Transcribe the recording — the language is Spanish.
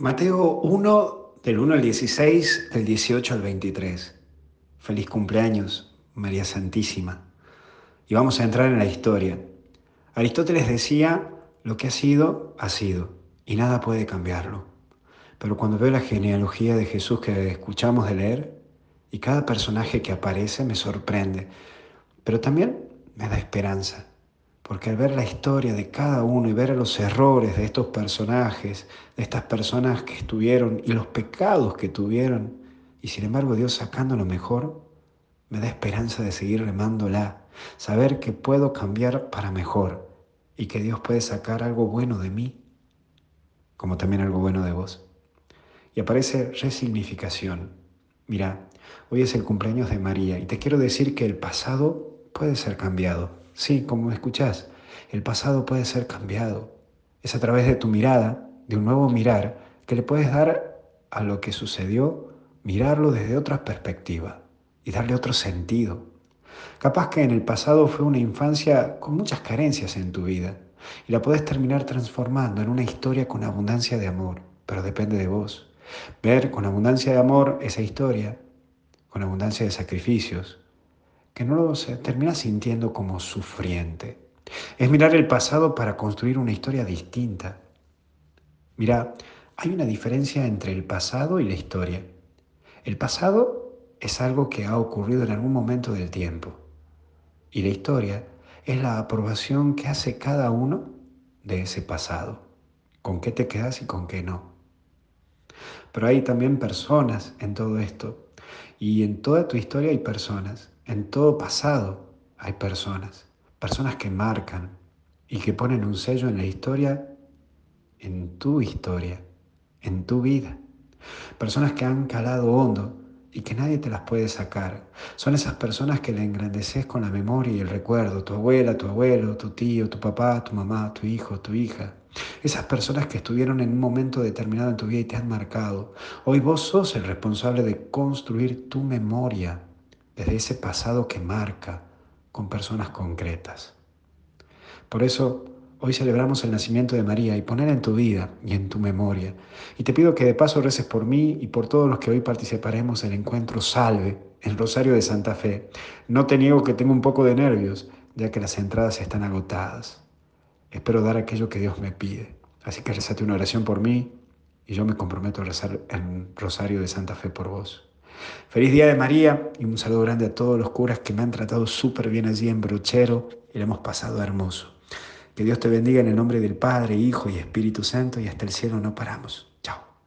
Mateo 1, del 1 al 16, del 18 al 23. Feliz cumpleaños, María Santísima. Y vamos a entrar en la historia. Aristóteles decía, lo que ha sido, ha sido, y nada puede cambiarlo. Pero cuando veo la genealogía de Jesús que escuchamos de leer, y cada personaje que aparece me sorprende, pero también me da esperanza porque al ver la historia de cada uno y ver los errores de estos personajes, de estas personas que estuvieron y los pecados que tuvieron, y sin embargo Dios sacando lo mejor, me da esperanza de seguir remándola, saber que puedo cambiar para mejor y que Dios puede sacar algo bueno de mí, como también algo bueno de vos. Y aparece resignificación. Mira, hoy es el cumpleaños de María y te quiero decir que el pasado puede ser cambiado Sí, como escuchás, el pasado puede ser cambiado. Es a través de tu mirada, de un nuevo mirar, que le puedes dar a lo que sucedió, mirarlo desde otra perspectiva y darle otro sentido. Capaz que en el pasado fue una infancia con muchas carencias en tu vida y la puedes terminar transformando en una historia con abundancia de amor, pero depende de vos. Ver con abundancia de amor esa historia, con abundancia de sacrificios, que no lo termina sintiendo como sufriente. Es mirar el pasado para construir una historia distinta. Mira, hay una diferencia entre el pasado y la historia. El pasado es algo que ha ocurrido en algún momento del tiempo. Y la historia es la aprobación que hace cada uno de ese pasado. Con qué te quedas y con qué no. Pero hay también personas en todo esto. Y en toda tu historia hay personas en todo pasado hay personas, personas que marcan y que ponen un sello en la historia, en tu historia, en tu vida. Personas que han calado hondo y que nadie te las puede sacar. Son esas personas que le engrandeces con la memoria y el recuerdo, tu abuela, tu abuelo, tu tío, tu papá, tu mamá, tu hijo, tu hija. Esas personas que estuvieron en un momento determinado en tu vida y te han marcado. Hoy vos sos el responsable de construir tu memoria desde ese pasado que marca con personas concretas. Por eso hoy celebramos el nacimiento de María y poner en tu vida y en tu memoria. Y te pido que de paso reces por mí y por todos los que hoy participaremos en el encuentro Salve, el Rosario de Santa Fe. No te niego que tengo un poco de nervios, ya que las entradas están agotadas. Espero dar aquello que Dios me pide. Así que rezate una oración por mí y yo me comprometo a rezar el Rosario de Santa Fe por vos. Feliz Día de María y un saludo grande a todos los curas que me han tratado súper bien allí en Brochero y le hemos pasado hermoso. Que Dios te bendiga en el nombre del Padre, Hijo y Espíritu Santo y hasta el cielo no paramos.